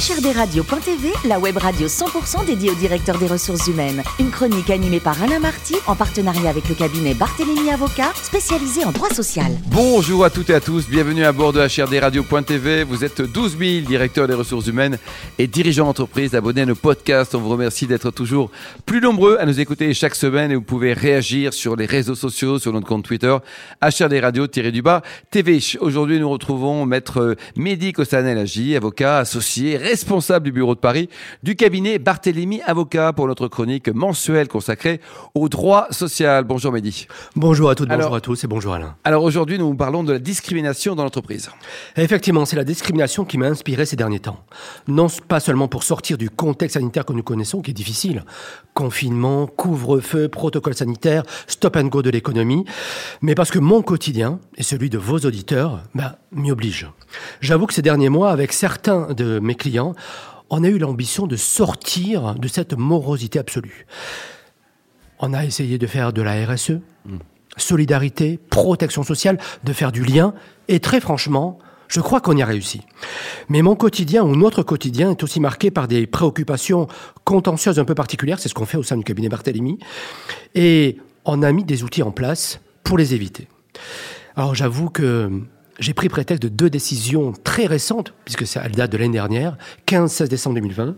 HRDRadio.tv, la web radio 100% dédiée au directeur des ressources humaines. Une chronique animée par Alain Marty en partenariat avec le cabinet Barthélémy Avocat, spécialisé en droit social. Bonjour à toutes et à tous, bienvenue à bord de HRDRadio.tv. Vous êtes 12 000 directeurs des ressources humaines et dirigeants d'entreprise abonnés à nos podcasts. On vous remercie d'être toujours plus nombreux à nous écouter chaque semaine et vous pouvez réagir sur les réseaux sociaux, sur notre compte Twitter, HRDRadio-du-bas TV. Aujourd'hui, nous retrouvons maître Mehdi Kostanel Agi, avocat associé, responsable du bureau de Paris du cabinet Barthélémy Avocat pour notre chronique mensuelle consacrée au droit social. Bonjour Mehdi. Bonjour à toutes, bonjour à tous et bonjour Alain. Alors aujourd'hui, nous parlons de la discrimination dans l'entreprise. Effectivement, c'est la discrimination qui m'a inspiré ces derniers temps. Non pas seulement pour sortir du contexte sanitaire que nous connaissons, qui est difficile, confinement, couvre-feu, protocole sanitaire, stop and go de l'économie, mais parce que mon quotidien et celui de vos auditeurs bah, m'y oblige. J'avoue que ces derniers mois, avec certains de mes clients, on a eu l'ambition de sortir de cette morosité absolue. On a essayé de faire de la RSE, solidarité, protection sociale, de faire du lien, et très franchement, je crois qu'on y a réussi. Mais mon quotidien ou notre quotidien est aussi marqué par des préoccupations contentieuses un peu particulières, c'est ce qu'on fait au sein du cabinet Barthélemy, et on a mis des outils en place pour les éviter. Alors j'avoue que j'ai pris prétexte de deux décisions très récentes, puisque ça date de l'année dernière, 15-16 décembre 2020,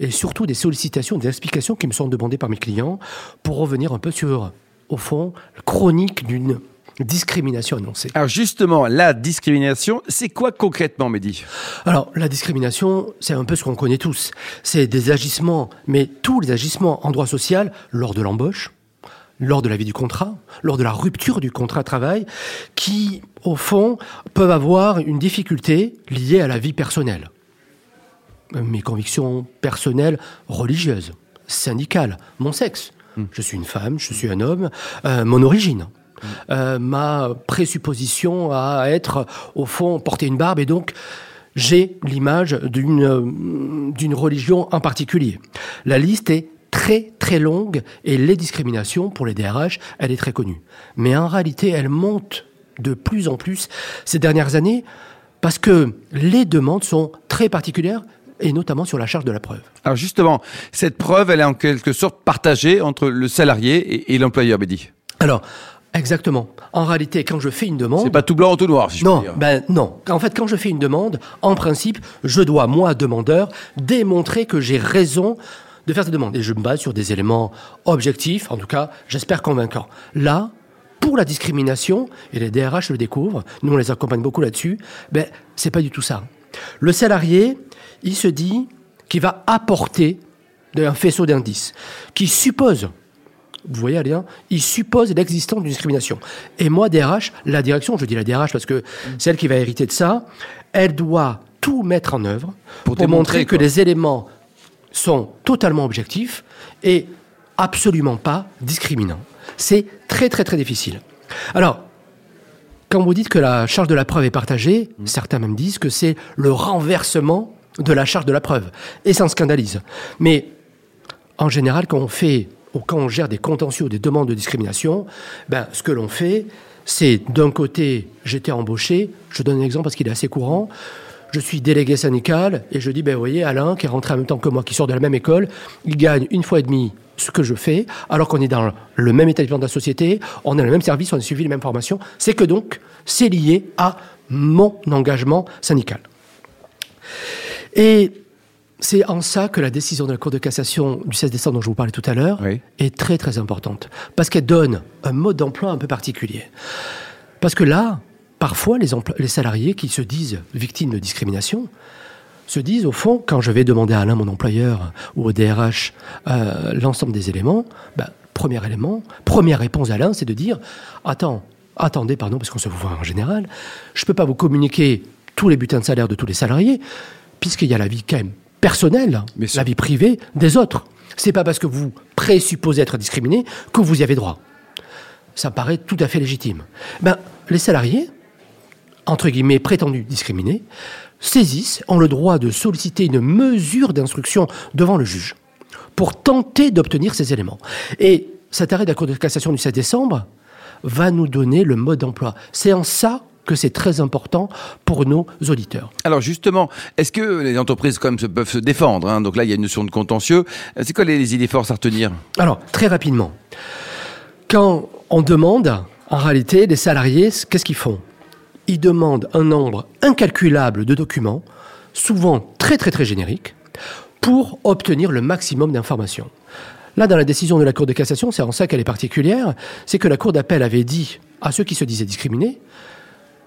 et surtout des sollicitations, des explications qui me sont demandées par mes clients pour revenir un peu sur, au fond, chronique d'une discrimination annoncée. Alors justement, la discrimination, c'est quoi concrètement, Mehdi? Alors, la discrimination, c'est un peu ce qu'on connaît tous. C'est des agissements, mais tous les agissements en droit social, lors de l'embauche, lors de la vie du contrat, lors de la rupture du contrat de travail, qui, au fond, peuvent avoir une difficulté liée à la vie personnelle. Mes convictions personnelles, religieuses, syndicales, mon sexe. Mm. Je suis une femme, je suis un homme, euh, mon origine. Mm. Euh, ma présupposition à être, au fond, porter une barbe et donc j'ai l'image d'une d'une religion en particulier. La liste est très très longue et les discriminations pour les DRH, elle est très connue. Mais en réalité, elle monte de plus en plus ces dernières années parce que les demandes sont très particulières et notamment sur la charge de la preuve. Alors justement, cette preuve, elle est en quelque sorte partagée entre le salarié et, l'employeur, Bédi. Alors, Exactement. En réalité, quand je fais une demande, c'est pas tout blanc ou tout noir, si je non, peux dire. Ben non. En fait, quand je fais une demande, en principe, je dois moi, demandeur, démontrer que j'ai raison de faire cette demande. Et je me base sur des éléments objectifs, en tout cas, j'espère convaincants. Là, pour la discrimination, et les DRH le découvrent, nous on les accompagne beaucoup là-dessus, ben, c'est pas du tout ça. Le salarié, il se dit qu'il va apporter un faisceau d'indices, qui suppose, vous voyez Alain, il suppose l'existence d'une discrimination. Et moi, DRH, la direction, je dis la DRH parce que c'est elle qui va hériter de ça, elle doit tout mettre en œuvre pour, montrer que les éléments sont totalement objectifs et absolument pas discriminants. C'est très très très difficile. Alors, quand vous dites que la charge de la preuve est partagée, mmh. certains même disent que c'est le renversement de la charge de la preuve. Et ça en scandalise. Mais en général, quand on fait ou quand on gère des contentieux ou des demandes de discrimination, ben, ce que l'on fait, c'est d'un côté, j'étais embauché, je donne un exemple parce qu'il est assez courant, je suis délégué syndical et je dis, ben, vous voyez, Alain, qui est rentré en même temps que moi, qui sort de la même école, il gagne une fois et demie ce que je fais, alors qu'on est dans le même établissement de la société, on a le même service, on a suivi les mêmes formations. C'est que donc, c'est lié à mon engagement syndical. Et c'est en ça que la décision de la Cour de cassation du 16 décembre dont je vous parlais tout à l'heure est très très importante. Parce qu'elle donne un mode d'emploi un peu particulier. Parce que là, parfois, les, les salariés qui se disent victimes de discrimination se disent, au fond, quand je vais demander à Alain, mon employeur, ou au DRH, euh, l'ensemble des éléments, ben, premier élément, première réponse à Alain, c'est de dire, attends, attendez, pardon, parce qu'on se voit en général, je ne peux pas vous communiquer tous les butins de salaire de tous les salariés, puisqu'il y a la vie quand même personnelle, la vie privée des autres. C'est pas parce que vous présupposez être discriminé que vous y avez droit. Ça paraît tout à fait légitime. Ben, les salariés, entre guillemets, prétendus discriminés, saisissent, ont le droit de solliciter une mesure d'instruction devant le juge pour tenter d'obtenir ces éléments. Et cet arrêt de la Cour de cassation du 7 décembre va nous donner le mode d'emploi. C'est en ça que c'est très important pour nos auditeurs. Alors justement, est-ce que les entreprises comme peuvent se défendre hein? Donc là, il y a une notion de contentieux. C'est quoi les, idées forces à retenir? Alors, très rapidement, quand on demande, en réalité, les salariés, qu'est-ce qu'ils font? Ils demandent un nombre incalculable de documents, souvent très très très génériques, pour obtenir le maximum d'informations. Là, dans la décision de la Cour de cassation, c'est en ça qu'elle est particulière, c'est que la Cour d'appel avait dit à ceux qui se disaient discriminés,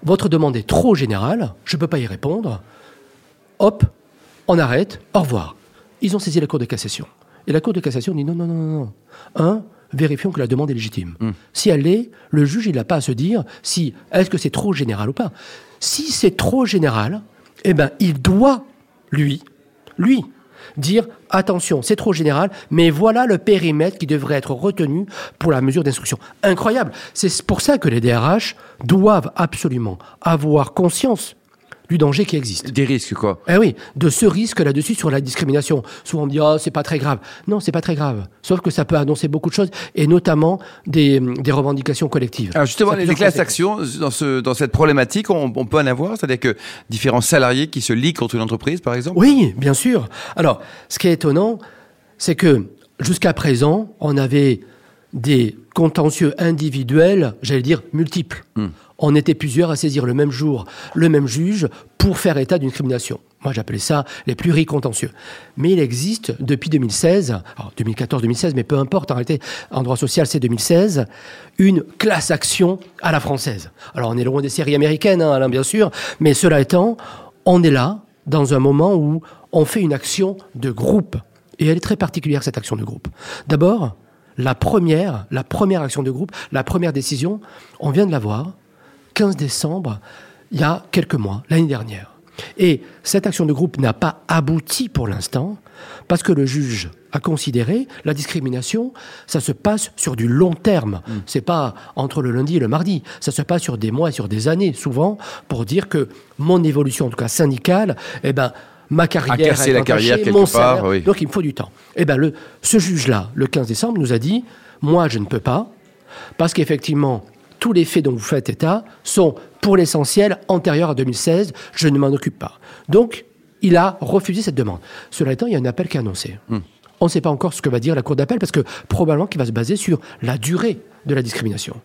votre demande est trop générale, je ne peux pas y répondre, hop, on arrête, au revoir. Ils ont saisi la Cour de cassation. Et la Cour de cassation dit non, non, non, non, non. Un, vérifions que la demande est légitime. Hmm. Si elle l'est, le juge, il n'a pas à se dire si est-ce que c'est trop général ou pas. Si c'est trop général, eh ben, il doit, lui, lui, dire attention, c'est trop général, mais voilà le périmètre qui devrait être retenu pour la mesure d'instruction. Incroyable. C'est pour ça que les DRH doivent absolument avoir conscience du danger qui existe. Des risques, quoi. Eh oui, de ce risque là-dessus sur la discrimination. Souvent on me dit, oh, c'est pas très grave. Non, c'est pas très grave. Sauf que ça peut annoncer beaucoup de choses, et notamment des, revendications collectives. Alors justement, les classes d'actions, dans, ce, dans cette problématique, on, on peut en avoir C'est-à-dire que différents salariés qui se lient contre une entreprise, par exemple? Oui, bien sûr. Alors, ce qui est étonnant, c'est que jusqu'à présent, on avait des contentieux individuels, j'allais dire multiples. Hmm on était plusieurs à saisir le même jour le même juge pour faire état d'une crimination. Moi, j'appelais ça les pluricontentieux. Mais il existe depuis 2016, 2014-2016, mais peu importe, en réalité, en droit social, c'est 2016, une classe action à la française. Alors, on est loin des séries américaines, hein, Alain, bien sûr, mais cela étant, on est là dans un moment où on fait une action de groupe. Et elle est très particulière, cette action de groupe. D'abord, la première, la première action de groupe, la première décision, on vient de la voir, 15 décembre, il y a quelques mois, l'année dernière. Et cette action de groupe n'a pas abouti pour l'instant, parce que le juge a considéré la discrimination, ça se passe sur du long terme. Ce mm. C'est pas entre le lundi et le mardi. Ça se passe sur des mois et sur des années, souvent, pour dire que mon évolution, en tout cas syndicale, eh ben, ma carrière, a la carrière quelque mon part, donc il me faut du temps. Eh ben, le, ce juge-là, le 15 décembre, nous a dit, moi, je ne peux pas, parce qu'effectivement, tous les faits dont vous faites état sont, pour l'essentiel, antérieurs à 2016. Je ne m'en occupe pas. Donc, il a refusé cette demande. Cela étant, il y a un appel qui est annoncé. Hmm. On ne sait pas encore ce que va dire la Cour d'appel parce que probablement qu'il va se baser sur la durée de la discrimination.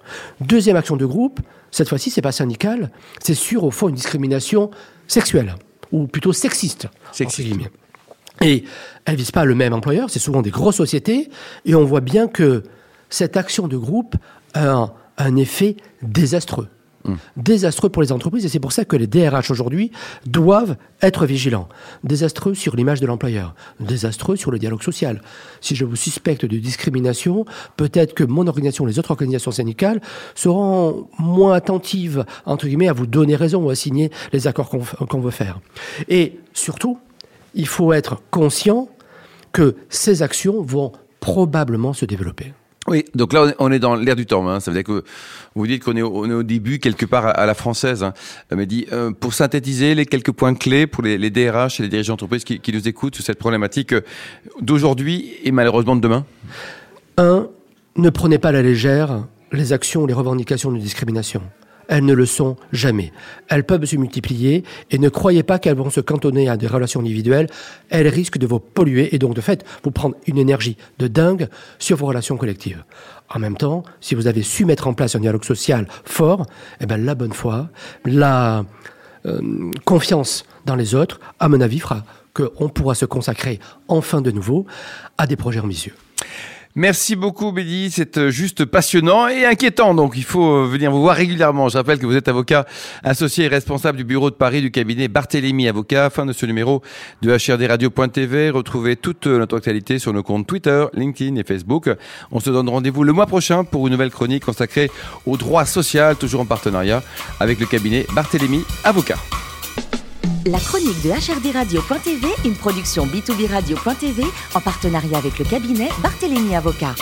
Deuxième action de groupe, cette fois-ci, c'est pas syndical, c'est sur, au fond, une discrimination sexuelle, ou plutôt sexiste. Sexiste. Et elle vise pas le même employeur, c'est souvent des grosses sociétés, et on voit bien que cette action de groupe a un effet désastreux. Désastreux pour les entreprises, et c'est pour ça que les DRH aujourd'hui doivent être vigilants. Désastreux sur l'image de l'employeur, désastreux sur le dialogue social. Si je vous suspecte de discrimination, peut-être que mon organisation, les autres organisations syndicales, seront moins attentives, entre guillemets, à vous donner raison ou à signer les accords qu'on veut faire. Et surtout, il faut être conscient que ces actions vont probablement se développer. Oui, donc là on est dans l'air du temps. Hein. Ça veut dire que vous dites qu'on est, au début quelque part à, la française. Hein. Mais dit euh, pour synthétiser les quelques points clés pour les, DRH et les dirigeants d'entreprise qui, qui, nous écoutent sur cette problématique euh, d'aujourd'hui et malheureusement de demain. Un, ne prenez pas à la légère les actions, les revendications de discrimination elles ne le sont jamais. Elles peuvent se multiplier et ne croyez pas qu'elles vont se cantonner à des relations individuelles. Elles risquent de vous polluer et donc de fait vous prendre une énergie de dingue sur vos relations collectives. En même temps, si vous avez su mettre en place un dialogue social fort, eh ben la bonne foi, la euh, confiance dans les autres, à mon avis, fera qu'on pourra se consacrer enfin de nouveau à des projets ambitieux. Merci beaucoup, Bédi. C'est euh, juste passionnant et inquiétant. Donc, il faut euh, venir vous voir régulièrement. Je rappelle que vous êtes avocat associé et responsable du bureau de Paris du cabinet Barthélémy Avocat. Fin de ce numéro de HRDRadio.tv. Retrouvez toute euh, notre actualité sur nos comptes Twitter, LinkedIn et Facebook. On se donne rendez-vous le mois prochain pour une nouvelle chronique consacrée au droit social, toujours en partenariat avec le cabinet Barthélémy Avocat. La chronique de HRD Radio.tv, une production B2B Radio.tv en partenariat avec le cabinet Barthélémy Avocat.